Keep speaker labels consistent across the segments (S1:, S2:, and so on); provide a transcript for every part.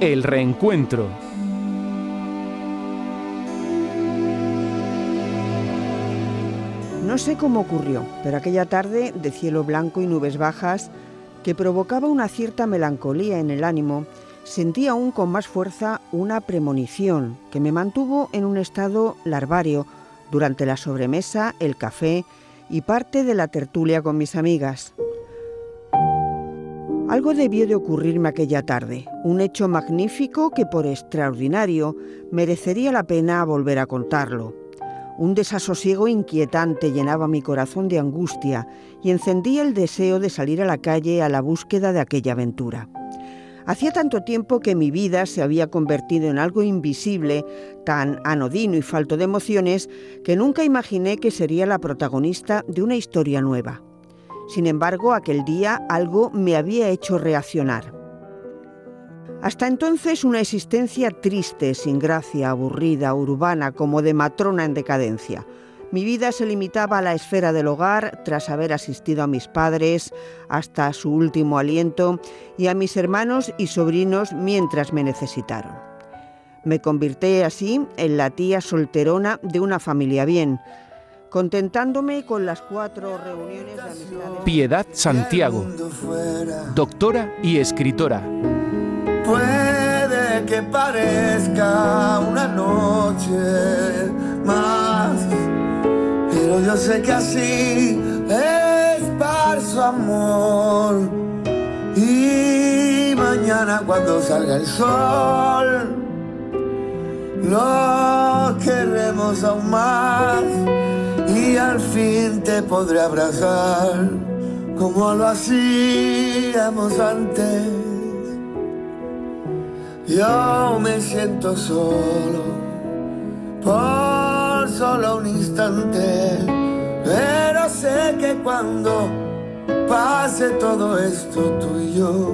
S1: El reencuentro.
S2: No sé cómo ocurrió, pero aquella tarde de cielo blanco y nubes bajas, que provocaba una cierta melancolía en el ánimo, sentí aún con más fuerza una premonición que me mantuvo en un estado larvario durante la sobremesa, el café y parte de la tertulia con mis amigas. Algo debió de ocurrirme aquella tarde, un hecho magnífico que por extraordinario merecería la pena volver a contarlo. Un desasosiego inquietante llenaba mi corazón de angustia y encendía el deseo de salir a la calle a la búsqueda de aquella aventura. Hacía tanto tiempo que mi vida se había convertido en algo invisible, tan anodino y falto de emociones, que nunca imaginé que sería la protagonista de una historia nueva. Sin embargo, aquel día algo me había hecho reaccionar. Hasta entonces una existencia triste, sin gracia, aburrida, urbana, como de matrona en decadencia. Mi vida se limitaba a la esfera del hogar tras haber asistido a mis padres hasta su último aliento y a mis hermanos y sobrinos mientras me necesitaron. Me convirté así en la tía solterona de una familia bien, contentándome con las cuatro reuniones de amistad.
S1: Piedad Santiago, doctora y escritora.
S3: Puede que parezca una noche más, pero yo sé que así es su amor. Y mañana cuando salga el sol, lo queremos aún más y al fin te podré abrazar como lo hacíamos antes. Yo me siento solo por solo un instante, pero sé que cuando pase todo esto tú y yo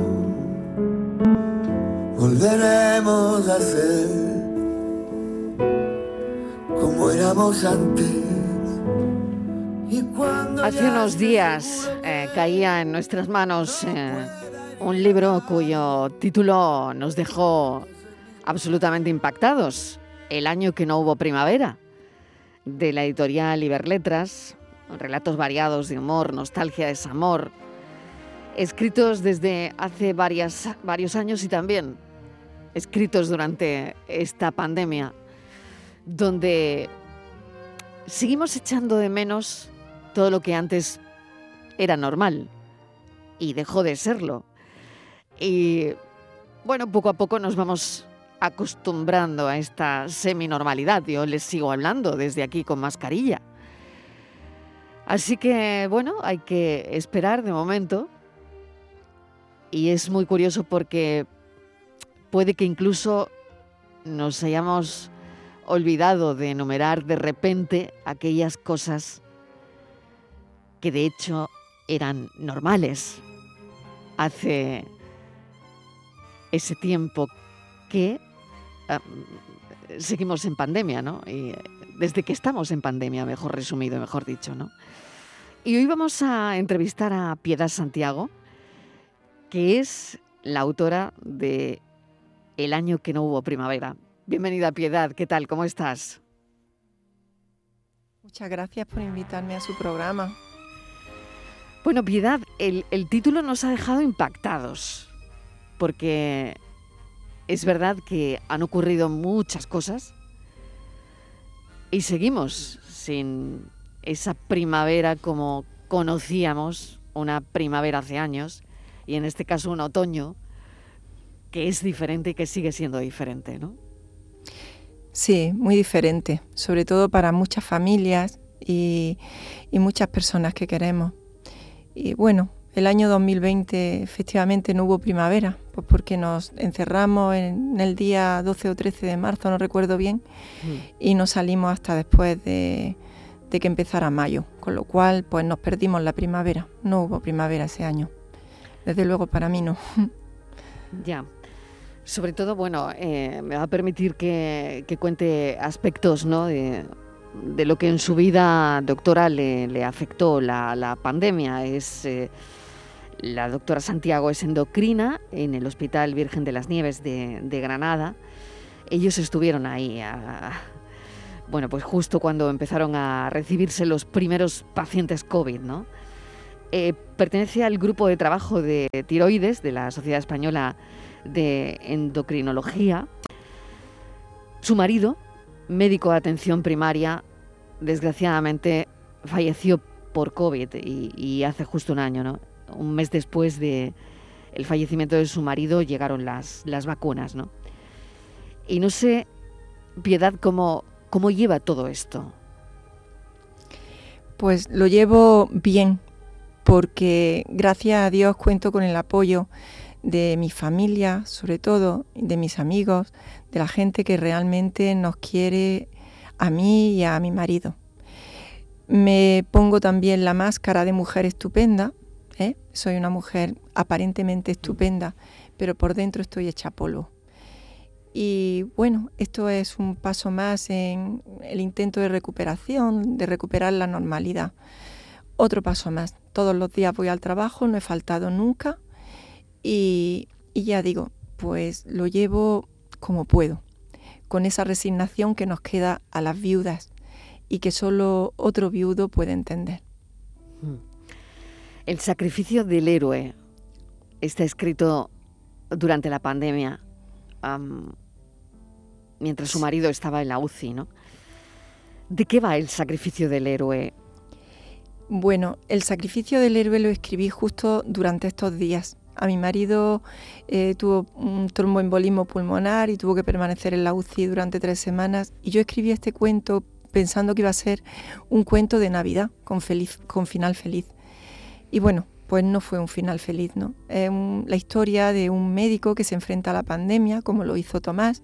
S3: volveremos a ser como éramos antes.
S4: Hace unos días eh, caía en nuestras manos eh, un libro cuyo título nos dejó absolutamente impactados, El año que no hubo primavera, de la editorial Iberletras, relatos variados de humor, nostalgia, desamor, escritos desde hace varias, varios años y también escritos durante esta pandemia, donde seguimos echando de menos todo lo que antes era normal y dejó de serlo. Y bueno, poco a poco nos vamos acostumbrando a esta semi-normalidad. Yo les sigo hablando desde aquí con mascarilla. Así que bueno, hay que esperar de momento. Y es muy curioso porque puede que incluso nos hayamos olvidado de enumerar de repente aquellas cosas que de hecho eran normales hace ese tiempo que seguimos en pandemia, ¿no? Y desde que estamos en pandemia, mejor resumido, mejor dicho, ¿no? Y hoy vamos a entrevistar a Piedad Santiago, que es la autora de El año que no hubo primavera. Bienvenida, Piedad, ¿qué tal? ¿Cómo estás?
S5: Muchas gracias por invitarme a su programa.
S4: Bueno, Piedad, el, título nos ha dejado impactados, porque es verdad que han ocurrido muchas cosas y seguimos sin esa primavera como conocíamos, una primavera hace años, y en este caso un otoño que es diferente y que sigue siendo diferente, ¿no?
S5: Sí, muy diferente, sobre todo para muchas familias y muchas personas que queremos. Y bueno, el año 2020 efectivamente no hubo primavera, pues porque nos encerramos en el día 12 o 13 de marzo, no recuerdo bien, mm. y no salimos hasta después de, que empezara mayo, con lo cual pues nos perdimos la primavera, no hubo primavera ese año. Desde luego para mí no.
S4: Ya. Sobre todo, bueno, eh, me va a permitir que, cuente aspectos ¿no? de, de lo que en su vida doctora le, afectó la, pandemia. Es eh, La doctora Santiago es endocrina en el Hospital Virgen de las Nieves de, Granada. Ellos estuvieron ahí, bueno, pues justo cuando empezaron a recibirse los primeros pacientes COVID, ¿no? Eh, pertenece al grupo de trabajo de tiroides de la Sociedad Española de Endocrinología. Su marido, médico de atención primaria, desgraciadamente falleció por COVID y, hace justo un año, ¿no? Un mes después de el fallecimiento de su marido llegaron las, las vacunas, ¿no? Y no sé, Piedad, cómo, cómo lleva todo esto.
S5: Pues lo llevo bien, porque gracias a Dios cuento con el apoyo de mi familia, sobre todo, de mis amigos, de la gente que realmente nos quiere a mí y a mi marido. Me pongo también la máscara de mujer estupenda, ¿eh? soy una mujer aparentemente estupenda, pero por dentro estoy hecha polvo. Y bueno, esto es un paso más en el intento de recuperación, de recuperar la normalidad. Otro paso más. Todos los días voy al trabajo, no he faltado nunca y, ya digo, pues lo llevo como puedo, con esa resignación que nos queda a las viudas y que solo otro viudo puede entender.
S4: El sacrificio del héroe está escrito durante la pandemia, mientras su marido estaba en la UCI, ¿no? ¿De qué va el sacrificio del héroe?
S5: Bueno, el sacrificio del héroe lo escribí justo durante estos días. A mi marido eh, tuvo un tromboembolismo pulmonar y tuvo que permanecer en la UCI durante tres semanas. Y yo escribí este cuento pensando que iba a ser un cuento de Navidad con, feliz, con final feliz. Y bueno, pues no fue un final feliz, ¿no? Es la historia de un médico que se enfrenta a la pandemia, como lo hizo Tomás.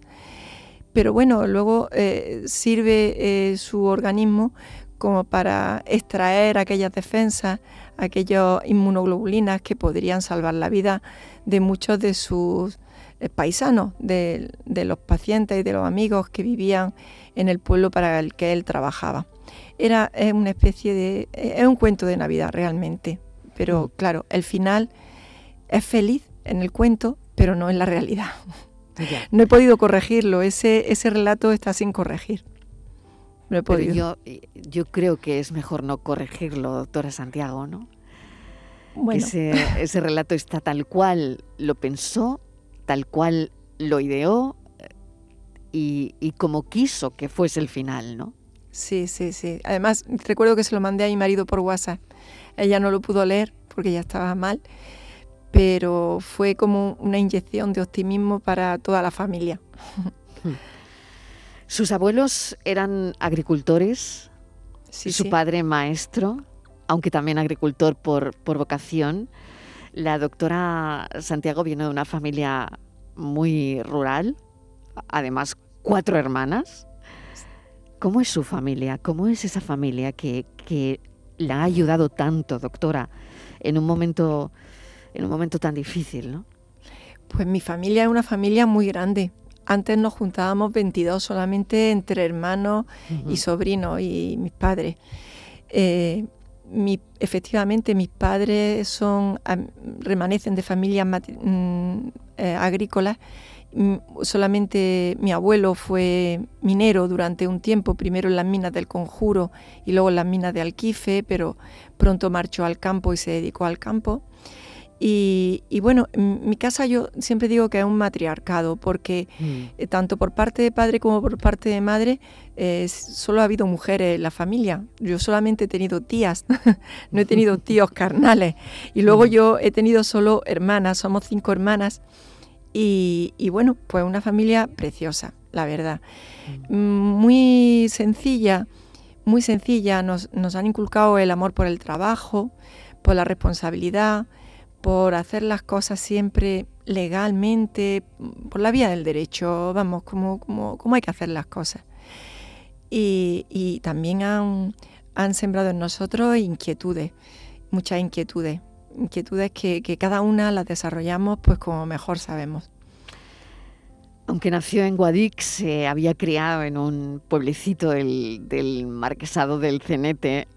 S5: Pero bueno, luego eh, sirve eh, su organismo como para extraer aquellas defensas, aquellas inmunoglobulinas que podrían salvar la vida de muchos de sus eh, paisanos, de, los pacientes y de los amigos que vivían en el pueblo para el que él trabajaba. Era una especie de... es un cuento de Navidad realmente, pero mm. claro, el final es feliz en el cuento, pero no en la realidad. No he podido corregirlo, ese, ese relato está sin corregir.
S4: Pero yo, yo creo que es mejor no corregirlo, doctora Santiago, ¿no? Ese, ese relato está tal cual lo pensó, tal cual lo ideó y, y, como quiso que fuese el final, ¿no?
S5: Sí, sí, sí. Además, recuerdo que se lo mandé a mi marido por WhatsApp. Ella no lo pudo leer porque ya estaba mal, pero fue como una inyección de optimismo para toda la familia.
S4: Sus abuelos eran agricultores, su padre maestro, aunque también agricultor por, vocación. La doctora Santiago viene de una familia muy rural, además cuatro hermanas. ¿Cómo es su familia? ¿Cómo es esa familia que, que la ha ayudado tanto, doctora, en un momento, en un momento tan difícil, ¿no?
S5: Pues mi familia es una familia muy grande. Antes nos juntábamos 22 solamente entre hermanos y sobrinos y mis padres. Eh, efectivamente, mis padres son remanecen de familias mm, eh, agrícolas. Mm, solamente mi abuelo fue minero durante un tiempo, primero en las minas del Conjuro y luego en las minas de Alquife, pero pronto marchó al campo y se dedicó al campo. Y, bueno, en mi casa yo siempre digo que es un matriarcado, porque mm. eh, tanto por parte de padre como por parte de madre, eh, solo ha habido mujeres en la familia. Yo solamente he tenido tías, no he tenido tíos carnales. Y luego mm. yo he tenido solo hermanas, somos cinco hermanas. Y, bueno, pues una familia preciosa, la verdad. Mm. Muy sencilla, muy sencilla. Nos, nos han inculcado el amor por el trabajo, por la responsabilidad por hacer las cosas siempre legalmente, por la vía del derecho, vamos, como, como, hay que hacer las cosas. Y, también han, han, sembrado en nosotros inquietudes, muchas inquietudes, inquietudes que, cada una las desarrollamos pues como mejor sabemos.
S4: Aunque nació en Guadix, se había criado en un pueblecito del, del marquesado del Cenete,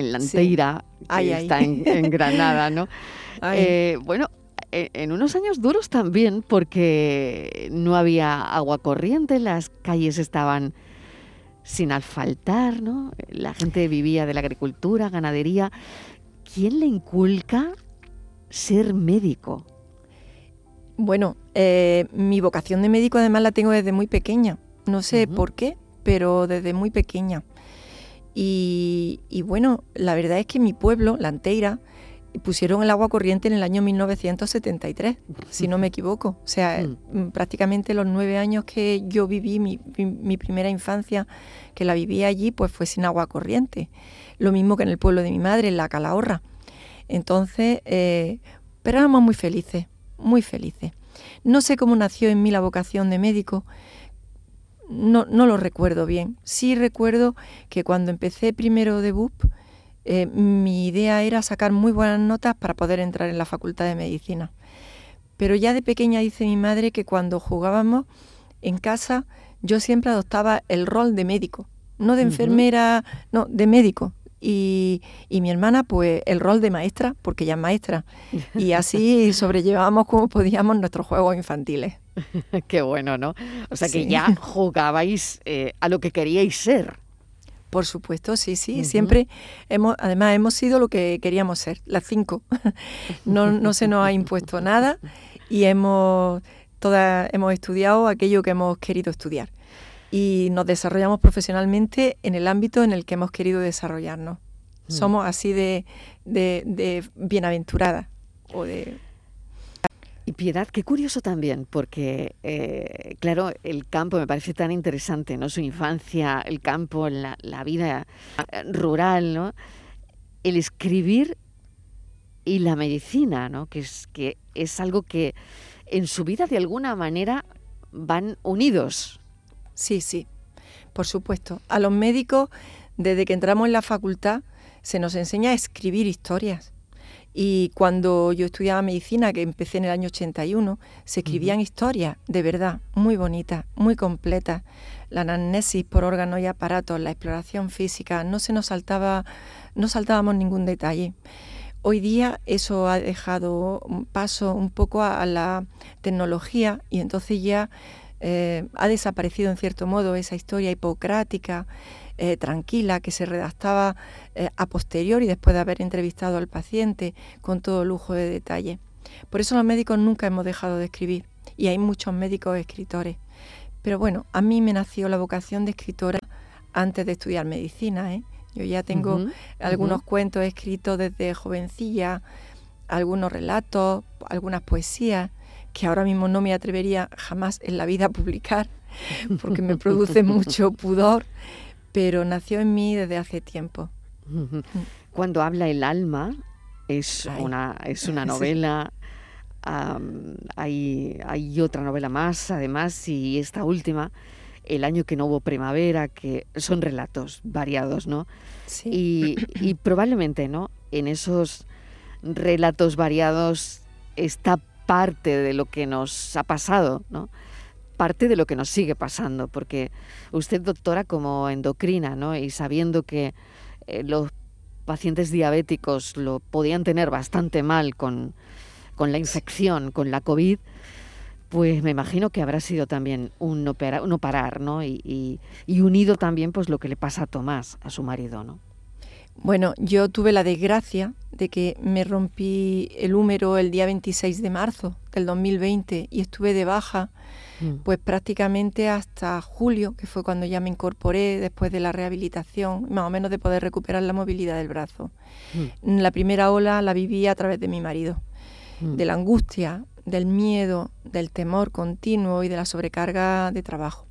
S4: en Lanteira, que está En, Granada, ¿no? Eh, bueno, e, en unos años duros también, porque no había agua corriente, las calles estaban sin asfaltar, ¿no? La gente vivía de la agricultura, ganadería. ¿Quién le inculca ser médico?
S5: Bueno, eh, mi vocación de médico además la tengo desde muy pequeña. No sé por qué, pero desde muy pequeña. Y, bueno, la verdad es que mi pueblo, La Anteira, pusieron el agua corriente en el año 1973, si no me equivoco. O sea, mm. Mm, prácticamente los nueve años que yo viví, mi, primera infancia, que la viví allí, pues fue sin agua corriente. Lo mismo que en el pueblo de mi madre, en la Calahorra. Entonces, eh, pero éramos muy felices, muy felices. No sé cómo nació en mí la vocación de médico, no, no lo recuerdo bien. Sí recuerdo que cuando empecé primero de BUP, eh, mi idea era sacar muy buenas notas para poder entrar en la Facultad de Medicina. Pero ya de pequeña dice mi madre que cuando jugábamos en casa yo siempre adoptaba el rol de médico, no de enfermera, no, de médico. Y, y, mi hermana, pues el rol de maestra, porque ella es maestra. Y así sobrellevábamos como podíamos nuestros juegos infantiles.
S4: Qué bueno, ¿no? O sea que ya jugabais eh, a lo que queríais ser.
S5: Por supuesto, sí, sí. Siempre hemos, además hemos sido lo que queríamos ser, las cinco. no, no se nos ha impuesto nada y hemos, todas, hemos estudiado aquello que hemos querido estudiar. Y nos desarrollamos profesionalmente en el ámbito en el que hemos querido desarrollarnos. Mm. Somos así de, de, de bienaventuradas o de
S4: y Piedad, qué curioso también, porque, eh, claro, el campo me parece tan interesante, ¿no? Su infancia, el campo, la, vida eh, rural, ¿no? El escribir y la medicina, ¿no? Que es, que es algo que en su vida de alguna manera van unidos.
S5: Sí, sí, por supuesto. A los médicos, desde que entramos en la facultad, se nos enseña a escribir historias y cuando yo estudiaba medicina, que empecé en el año 81, se escribían historias de verdad muy bonitas, muy completas. La anamnesis por órganos y aparatos, la exploración física, no se nos saltaba, no saltábamos ningún detalle. Hoy día eso ha dejado paso un poco a, la tecnología y entonces ya eh, ha desaparecido en cierto modo esa historia hipocrática, eh, tranquila, que se redactaba eh, a posteriori después de haber entrevistado al paciente con todo lujo de detalle. Por eso los médicos nunca hemos dejado de escribir y hay muchos médicos escritores. Pero bueno, a mí me nació la vocación de escritora antes de estudiar medicina. ¿eh? Yo ya tengo algunos cuentos escritos desde jovencilla, algunos relatos, algunas poesías que ahora mismo no me atrevería jamás en la vida a publicar porque me produce mucho pudor pero nació en mí desde hace tiempo.
S4: Cuando habla el alma, es, una, es una novela. hay, hay otra novela más, además, y esta última, El año que no hubo primavera, que son relatos variados, ¿no? Sí. Y, y probablemente, ¿no? En esos relatos variados está parte de lo que nos ha pasado, ¿no? parte de lo que nos sigue pasando, porque usted, doctora, como endocrina, ¿no? y sabiendo que eh, los pacientes diabéticos lo podían tener bastante mal con, la infección, con la COVID, pues me imagino que habrá sido también un no, parar, ¿no? Y, y, unido también pues lo que le pasa a Tomás, a su marido, ¿no?
S5: Bueno, yo tuve la desgracia de que me rompí el húmero el día 26 de marzo del 2020 y estuve de baja Mm. pues prácticamente hasta julio, que fue cuando ya me incorporé después de la rehabilitación, más o menos de poder recuperar la movilidad del brazo. Mm. La primera ola la viví a través de mi marido, mm. de la angustia, del miedo, del temor continuo y de la sobrecarga de trabajo.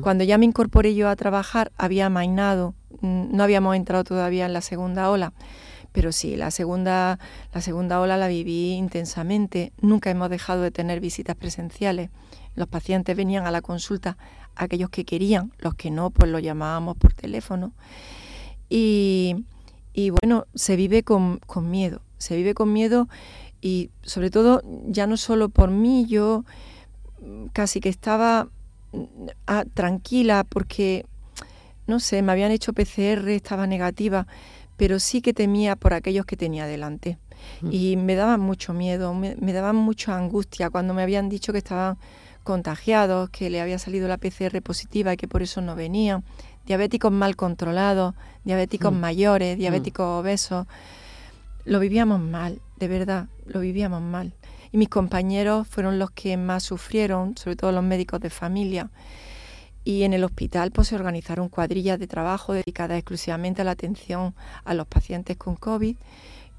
S5: Cuando ya me incorporé yo a trabajar, había mainado, no habíamos entrado todavía en la segunda ola, pero sí, la segunda, la segunda ola la viví intensamente. Nunca hemos dejado de tener visitas presenciales. Los pacientes venían a la consulta, aquellos que querían, los que no, pues los llamábamos por teléfono. Y, bueno, se vive con, miedo, se vive con miedo y sobre todo ya no solo por mí, yo casi que estaba ah, tranquila porque, no sé, me habían hecho PCR, estaba negativa, pero sí que temía por aquellos que tenía delante. Mm. Y me daba mucho miedo, me, me daban mucha angustia cuando me habían dicho que estaban contagiados, que le había salido la PCR positiva y que por eso no venían, diabéticos mal controlados, diabéticos mm. mayores, diabéticos obesos. Lo vivíamos mal, de verdad, lo vivíamos mal. Y mis compañeros fueron los que más sufrieron, sobre todo los médicos de familia. Y en el hospital pues, se organizaron cuadrillas de trabajo dedicadas exclusivamente a la atención a los pacientes con COVID.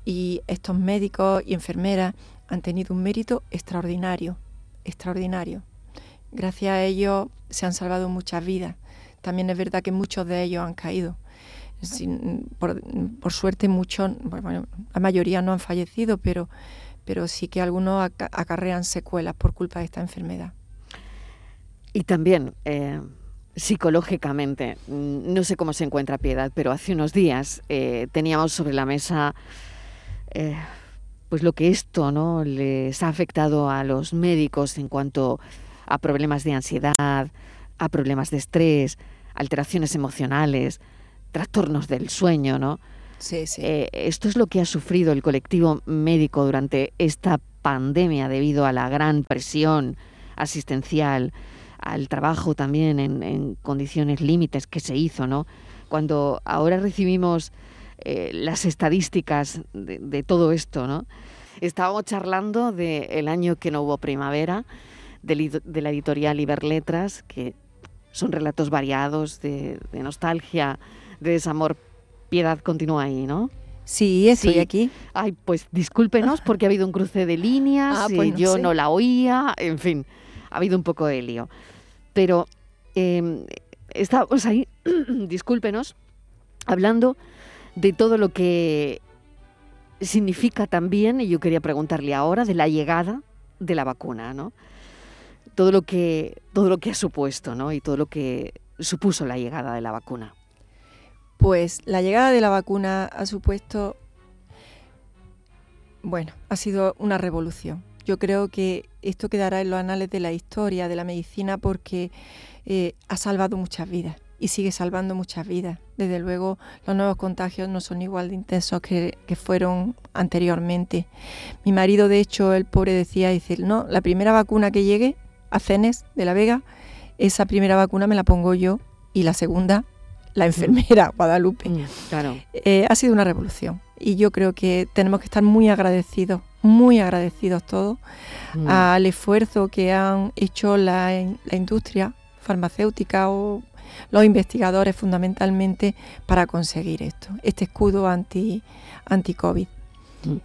S5: Y estos médicos y enfermeras han tenido un mérito extraordinario, extraordinario. Gracias a ellos se han salvado muchas vidas. También es verdad que muchos de ellos han caído. por, suerte muchos, la mayoría no han fallecido, pero, pero sí que algunos acarrean secuelas por culpa de esta enfermedad.
S4: Y también eh, psicológicamente, mm, no sé cómo se encuentra Piedad, pero hace unos días eh, teníamos sobre la mesa eh, pues lo que esto no les ha afectado a los médicos en cuanto a problemas de ansiedad, a problemas de estrés, alteraciones emocionales, trastornos del sueño, ¿no?
S5: Sí, sí.
S4: Eh, esto es lo que ha sufrido el colectivo médico durante esta pandemia debido a la gran presión asistencial, al trabajo también en, condiciones límites que se hizo, ¿no? Cuando ahora recibimos eh, las estadísticas de, todo esto, ¿no? Estábamos charlando del año que no hubo primavera, de, la editorial Iberletras, que son relatos variados de, nostalgia, de desamor. Piedad continúa ahí, ¿no?
S5: Sí, estoy aquí.
S4: Ay, pues discúlpenos porque ha habido un cruce de líneas, ah, pues yo no la oía, en fin, ha habido un poco de lío. Pero eh, estábamos ahí, discúlpenos, hablando de todo lo que significa también, y yo quería preguntarle ahora, de la llegada de la vacuna, ¿no? todo lo que, todo lo que ha supuesto ¿no? y todo lo que supuso la llegada de la vacuna.
S5: Pues la llegada de la vacuna ha supuesto, bueno, ha sido una revolución. Yo creo que esto quedará en los anales de la historia de la medicina porque eh, ha salvado muchas vidas y sigue salvando muchas vidas. Desde luego, los nuevos contagios no son igual de intensos que, que, fueron anteriormente. Mi marido, de hecho, el pobre decía, dice, no, la primera vacuna que llegue a Cenes de la Vega, esa primera vacuna me la pongo yo y la segunda la enfermera Guadalupe. Mm,
S4: claro.
S5: Eh, ha sido una revolución y yo creo que tenemos que estar muy agradecidos, muy agradecidos todos mm. al esfuerzo que han hecho la, industria farmacéutica o los investigadores fundamentalmente para conseguir esto, este escudo anti, anti COVID. Mm.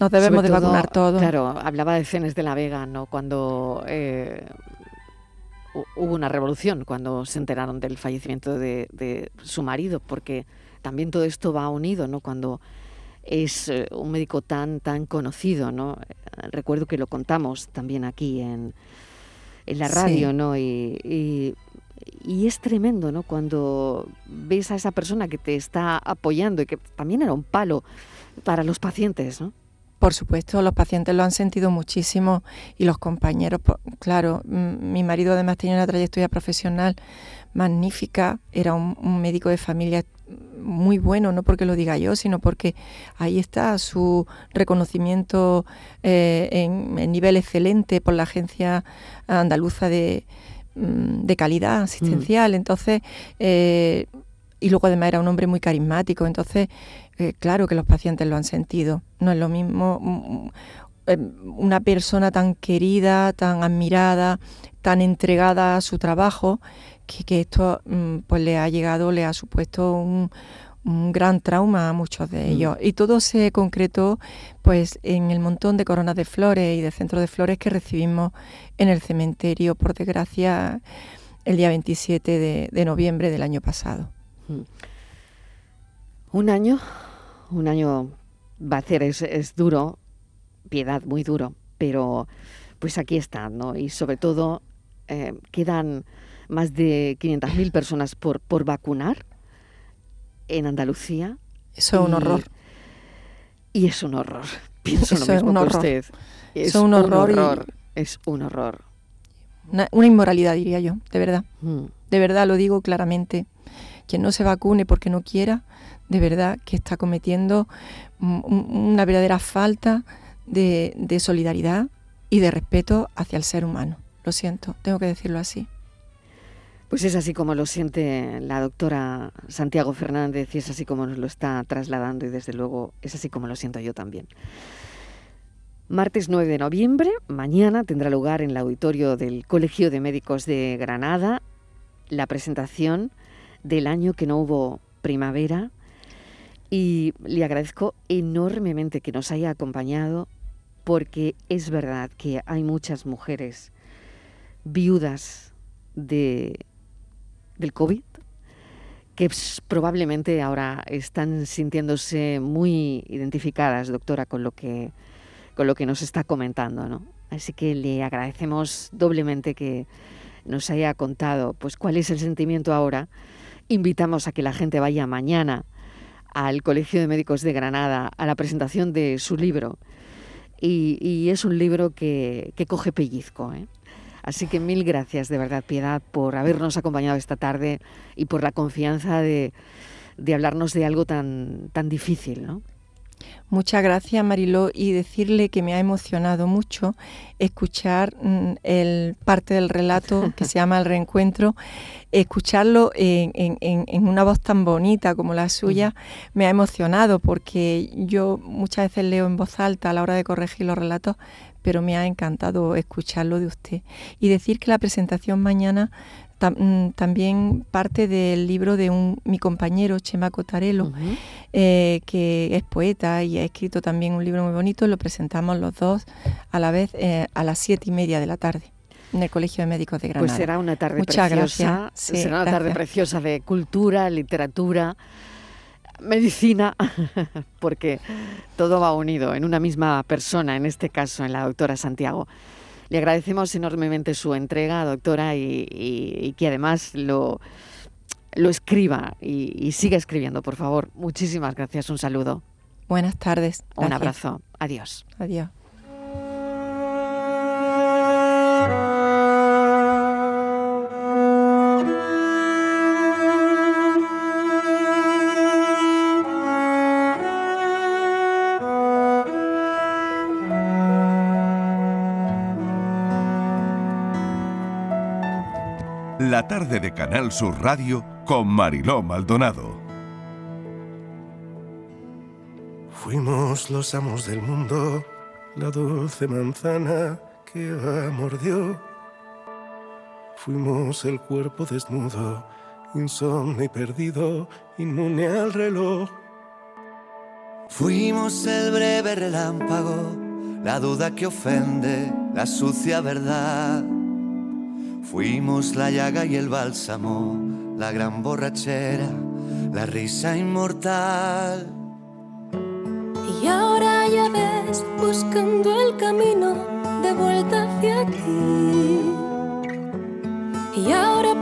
S5: Nos debemos de vacunar todos.
S4: Claro, hablaba de Cenes de la Vega, ¿no? Cuando eh, hubo una revolución, cuando se enteraron del fallecimiento de, su marido, porque también todo esto va unido, ¿no? Cuando es eh, un médico tan, tan conocido, ¿no? Recuerdo que lo contamos también aquí en, en la radio, ¿no? Y, y, y, es tremendo, ¿no? Cuando ves a esa persona que te está apoyando y que también era un palo para los pacientes, ¿no?
S5: Por supuesto, los pacientes lo han sentido muchísimo y los compañeros, claro, mi marido además tenía una trayectoria profesional magnífica, era un, médico de familia muy bueno, no porque lo diga yo, sino porque ahí está su reconocimiento eh, en, nivel excelente por la Agencia Andaluza de, mm, calidad asistencial. Mm. Entonces, eh, y luego además era un hombre muy carismático, entonces claro que los pacientes lo han sentido. No es lo mismo mm, una persona tan querida, tan admirada, tan entregada a su trabajo, que, esto mm, pues le ha llegado, le ha supuesto un, gran trauma a muchos de ellos. Y todo se concretó pues en el montón de coronas de flores y de centros de flores que recibimos en el cementerio, por desgracia, el día 27 de, de noviembre del año pasado.
S4: Un año un año va a ser, es, duro, piedad muy duro, pero pues aquí está, ¿no? Y sobre todo eh, quedan más de 500.000 personas por, por vacunar en Andalucía.
S5: Eso es un horror.
S4: Y es un horror. Pienso lo mismo que usted.
S5: Es un horror.
S4: Es un horror.
S5: Una, inmoralidad, diría yo, de verdad. Mm. De verdad lo digo claramente. Quien no se vacune porque no quiera, de verdad que está cometiendo una verdadera falta de, de solidaridad y de respeto hacia el ser humano. Lo siento, tengo que decirlo así.
S4: Pues es así como lo siente la doctora Santiago Fernández y es así como nos lo está trasladando y desde luego es así como lo siento yo también. Martes 9 de noviembre, mañana tendrá lugar en el auditorio del Colegio de Médicos de Granada la presentación del año que no hubo primavera y le agradezco enormemente que nos haya acompañado porque es verdad que hay muchas mujeres viudas de, del COVID que probablemente ahora están sintiéndose muy identificadas, doctora, con lo que, con lo que nos está comentando. ¿no? Así que le agradecemos doblemente que nos haya contado pues, cuál es el sentimiento ahora. Invitamos a que la gente vaya mañana al Colegio de Médicos de Granada a la presentación de su libro. Y, es un libro que, que coge pellizco. ¿eh? Así que mil gracias de verdad, Piedad, por habernos acompañado esta tarde y por la confianza de, de hablarnos de algo tan, tan difícil, ¿no?
S5: Muchas gracias, Mariló, y decirle que me ha emocionado mucho escuchar mm, el parte del relato que se llama El reencuentro, escucharlo en, en, una voz tan bonita como la suya, me ha emocionado porque yo muchas veces leo en voz alta a la hora de corregir los relatos, pero me ha encantado escucharlo de usted. Y decir que la presentación mañana Mm, también parte del libro de un, mi compañero Chema Cotarelo, eh, que es poeta y ha escrito también un libro muy bonito. Lo presentamos los dos a la vez eh, a las siete y media de la tarde en el Colegio de Médicos de pues Granada.
S4: Pues será una tarde preciosa, será una tarde preciosa de cultura, literatura, medicina, porque todo va unido en una misma persona, en este caso en la doctora Santiago. Le agradecemos enormemente su entrega, doctora, y, que además lo, lo escriba y, siga escribiendo, por favor. Muchísimas gracias. Un saludo.
S5: Buenas tardes.
S4: Un abrazo. Adiós.
S5: Adiós.
S6: Tarde de Canal Sur Radio con Mariló Maldonado.
S3: Fuimos los amos del mundo, la dulce manzana que mordió. Fuimos el cuerpo desnudo, insomne y perdido, inmune al reloj.
S7: Fuimos el breve relámpago, la duda que ofende, la sucia verdad Fuimos la llaga y el bálsamo, la gran borrachera, la risa inmortal.
S8: Y ahora ya ves, buscando el camino de vuelta hacia ti. Y ahora